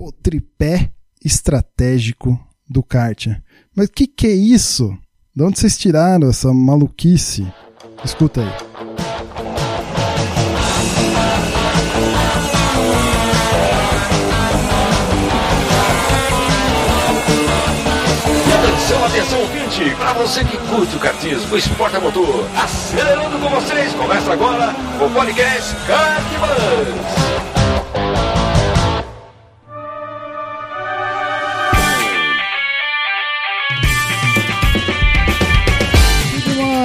o tripé estratégico do kart. Mas o que, que é isso? De onde vocês tiraram essa maluquice? Escuta aí. Atenção, atenção, ouvinte! Para você que curte o kartismo, o esporte a motor, acelerando com vocês, começa agora o podcast Kartbus.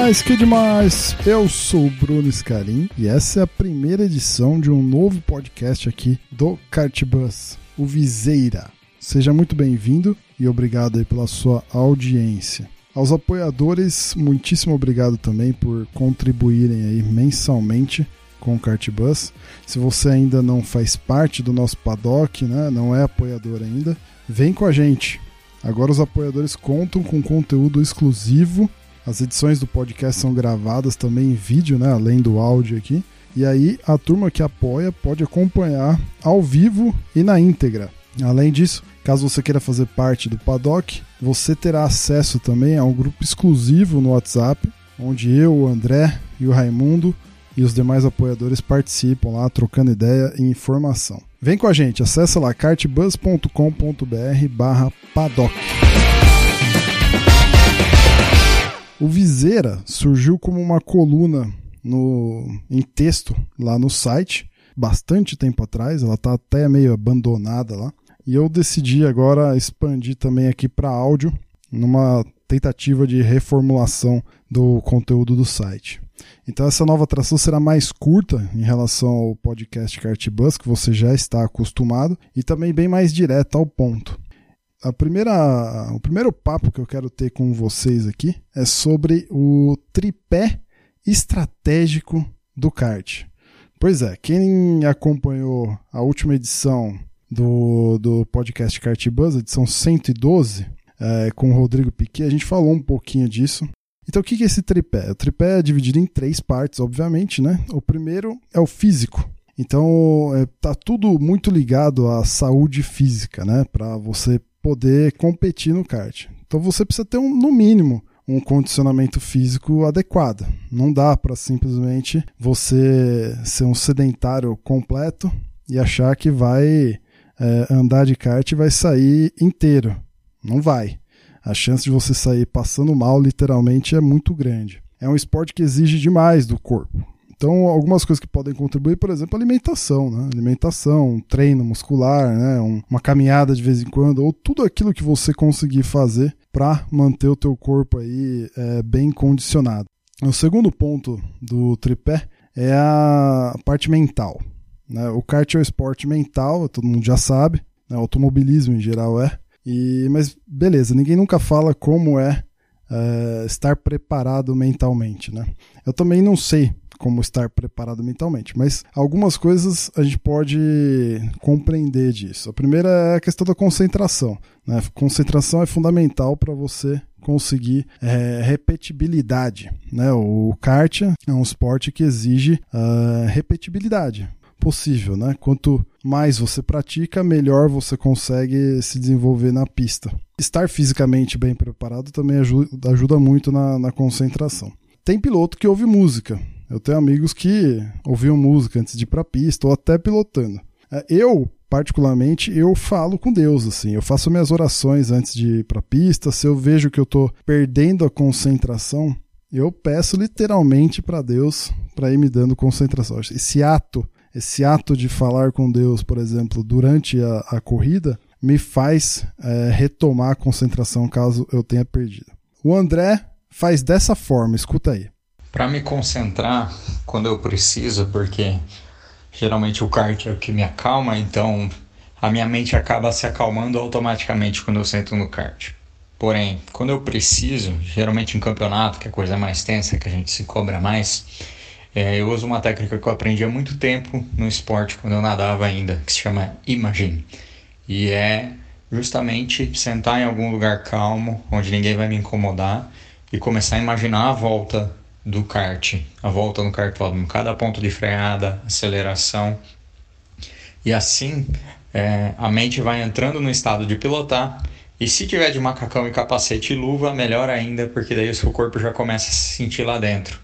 Demais, que demais! Eu sou o Bruno Scarim e essa é a primeira edição de um novo podcast aqui do Cartbus, o Viseira. Seja muito bem-vindo e obrigado aí pela sua audiência. Aos apoiadores, muitíssimo obrigado também por contribuírem aí mensalmente com o Cartbus. Se você ainda não faz parte do nosso paddock, né, não é apoiador ainda, vem com a gente. Agora os apoiadores contam com conteúdo exclusivo as edições do podcast são gravadas também em vídeo, né, além do áudio aqui. E aí a turma que apoia pode acompanhar ao vivo e na íntegra. Além disso, caso você queira fazer parte do Paddock, você terá acesso também a um grupo exclusivo no WhatsApp, onde eu, o André e o Raimundo e os demais apoiadores participam lá, trocando ideia e informação. Vem com a gente, acessa lá cartbus.com.br barra paddock. O Viseira surgiu como uma coluna no, em texto lá no site, bastante tempo atrás, ela está até meio abandonada lá. E eu decidi agora expandir também aqui para áudio, numa tentativa de reformulação do conteúdo do site. Então essa nova atração será mais curta em relação ao podcast Cartbus, que você já está acostumado, e também bem mais direta ao ponto a primeira, o primeiro papo que eu quero ter com vocês aqui é sobre o tripé estratégico do kart. Pois é, quem acompanhou a última edição do, do podcast Kart Buzz, edição 112, é, com o Rodrigo Piquet, a gente falou um pouquinho disso. Então, o que é esse tripé? O tripé é dividido em três partes, obviamente, né? O primeiro é o físico. Então, é, tá tudo muito ligado à saúde física, né? Para você poder competir no kart. Então você precisa ter, um, no mínimo, um condicionamento físico adequado. Não dá para simplesmente você ser um sedentário completo e achar que vai é, andar de kart e vai sair inteiro. Não vai. A chance de você sair passando mal, literalmente, é muito grande. É um esporte que exige demais do corpo. Então, algumas coisas que podem contribuir, por exemplo, alimentação, né? Alimentação, treino muscular, né? Um, uma caminhada de vez em quando, ou tudo aquilo que você conseguir fazer para manter o teu corpo aí é, bem condicionado. O segundo ponto do tripé é a parte mental. Né? O kart é um esporte mental, todo mundo já sabe, né? automobilismo em geral é. E, mas beleza, ninguém nunca fala como é, é estar preparado mentalmente. Né? Eu também não sei como estar preparado mentalmente, mas algumas coisas a gente pode compreender disso. A primeira é a questão da concentração. Né? Concentração é fundamental para você conseguir é, repetibilidade. Né? O kart é um esporte que exige uh, repetibilidade possível, né? Quanto mais você pratica, melhor você consegue se desenvolver na pista. Estar fisicamente bem preparado também ajuda, ajuda muito na, na concentração. Tem piloto que ouve música, eu tenho amigos que ouviam música antes de ir para a pista ou até pilotando. É, eu, particularmente, eu falo com Deus, assim. Eu faço minhas orações antes de ir para a pista. Se eu vejo que eu estou perdendo a concentração, eu peço literalmente para Deus para ir me dando concentração. Esse ato, esse ato de falar com Deus, por exemplo, durante a, a corrida, me faz é, retomar a concentração caso eu tenha perdido. O André faz dessa forma, escuta aí para me concentrar quando eu preciso, porque geralmente o kart é o que me acalma, então a minha mente acaba se acalmando automaticamente quando eu sento no kart. Porém, quando eu preciso, geralmente em campeonato, que é a coisa mais tensa, que a gente se cobra mais, é, eu uso uma técnica que eu aprendi há muito tempo no esporte, quando eu nadava ainda, que se chama Imagine. E é justamente sentar em algum lugar calmo, onde ninguém vai me incomodar, e começar a imaginar a volta do kart, a volta no kartódromo, cada ponto de freada, aceleração. E assim é, a mente vai entrando no estado de pilotar. E se tiver de macacão e capacete e luva, melhor ainda, porque daí o seu corpo já começa a se sentir lá dentro.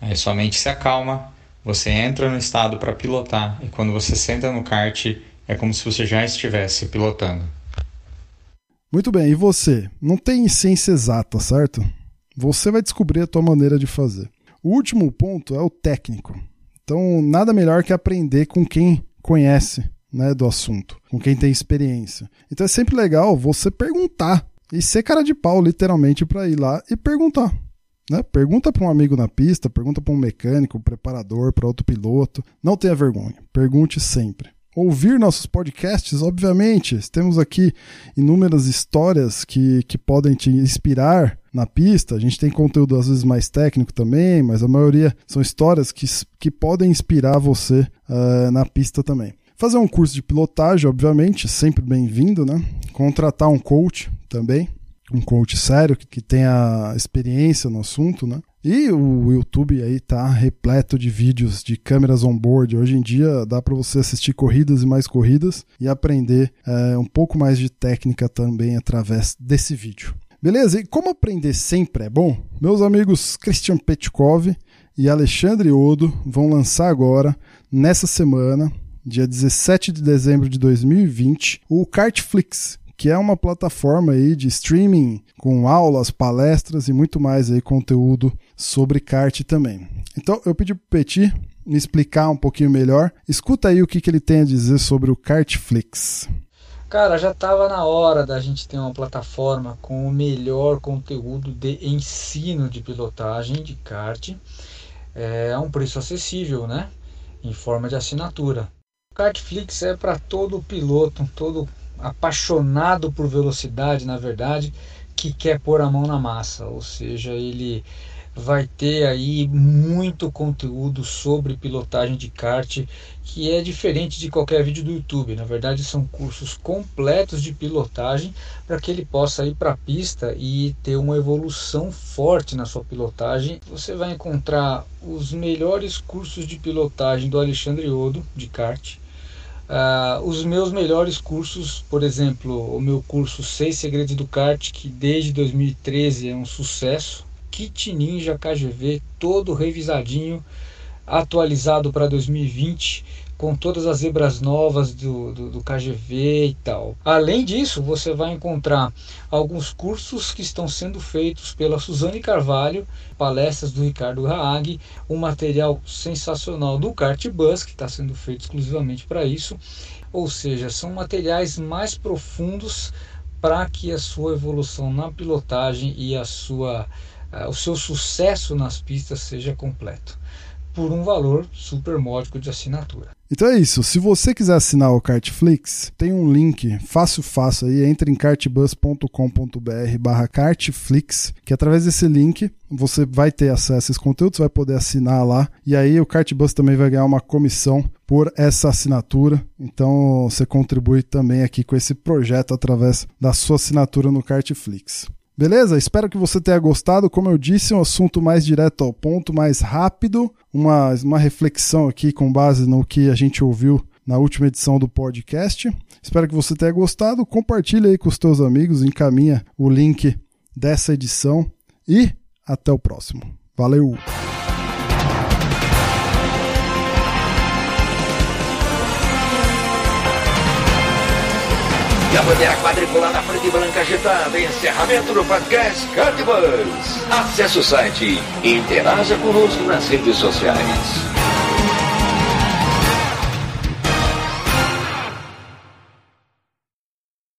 Aí sua mente se acalma, você entra no estado para pilotar e quando você senta no kart é como se você já estivesse pilotando. Muito bem, e você? Não tem ciência exata, certo? Você vai descobrir a tua maneira de fazer. O último ponto é o técnico. Então, nada melhor que aprender com quem conhece né, do assunto, com quem tem experiência. Então é sempre legal você perguntar e ser cara de pau, literalmente, para ir lá e perguntar. Né? Pergunta para um amigo na pista, pergunta para um mecânico, um preparador, para outro piloto. Não tenha vergonha, pergunte sempre. Ouvir nossos podcasts, obviamente, temos aqui inúmeras histórias que, que podem te inspirar na pista. A gente tem conteúdo às vezes mais técnico também, mas a maioria são histórias que, que podem inspirar você uh, na pista também. Fazer um curso de pilotagem, obviamente, sempre bem-vindo, né? Contratar um coach também um coach sério que tenha experiência no assunto, né? E o YouTube aí tá repleto de vídeos de câmeras on-board. Hoje em dia dá para você assistir corridas e mais corridas e aprender é, um pouco mais de técnica também através desse vídeo. Beleza? E como aprender sempre é bom, meus amigos Christian Petkov e Alexandre Odo vão lançar agora, nessa semana, dia 17 de dezembro de 2020, o Kartflix, que é uma plataforma aí de streaming com aulas, palestras e muito mais aí conteúdo sobre kart também. Então eu pedi pro Petit me explicar um pouquinho melhor. Escuta aí o que, que ele tem a dizer sobre o Kartflix. Cara, já estava na hora da gente ter uma plataforma com o melhor conteúdo de ensino de pilotagem de kart é, a um preço acessível, né? Em forma de assinatura. O Kartflix é para todo piloto, todo apaixonado por velocidade, na verdade, que quer pôr a mão na massa, ou seja, ele vai ter aí muito conteúdo sobre pilotagem de kart que é diferente de qualquer vídeo do YouTube. Na verdade, são cursos completos de pilotagem para que ele possa ir para a pista e ter uma evolução forte na sua pilotagem. Você vai encontrar os melhores cursos de pilotagem do Alexandre Odo de kart Uh, os meus melhores cursos, por exemplo, o meu curso 6 Segredos do Kart, que desde 2013 é um sucesso, Kit Ninja KGV, todo revisadinho, atualizado para 2020, com todas as zebras novas do, do, do, KGV e tal. Além disso, você vai encontrar alguns cursos que estão sendo feitos pela Suzane Carvalho, palestras do Ricardo Raag, um material sensacional do Kart Bus, que está sendo feito exclusivamente para isso. Ou seja, são materiais mais profundos para que a sua evolução na pilotagem e a sua, uh, o seu sucesso nas pistas seja completo por um valor super módico de assinatura. Então é isso. Se você quiser assinar o Cartflix, tem um link fácil, fácil aí. Entre em cartbus.com.br barra Cartflix, que através desse link você vai ter acesso a esses conteúdos, vai poder assinar lá. E aí o Cartbus também vai ganhar uma comissão por essa assinatura. Então você contribui também aqui com esse projeto através da sua assinatura no Cartflix. Beleza? Espero que você tenha gostado. Como eu disse, um assunto mais direto ao ponto, mais rápido, uma, uma reflexão aqui com base no que a gente ouviu na última edição do podcast. Espero que você tenha gostado. Compartilhe aí com os teus amigos, encaminha o link dessa edição e até o próximo. Valeu! E a bandeira quadriculada preta e branca agitada. Encerramento do podcast Cardbus. Acesse o site e interaja conosco nas redes sociais.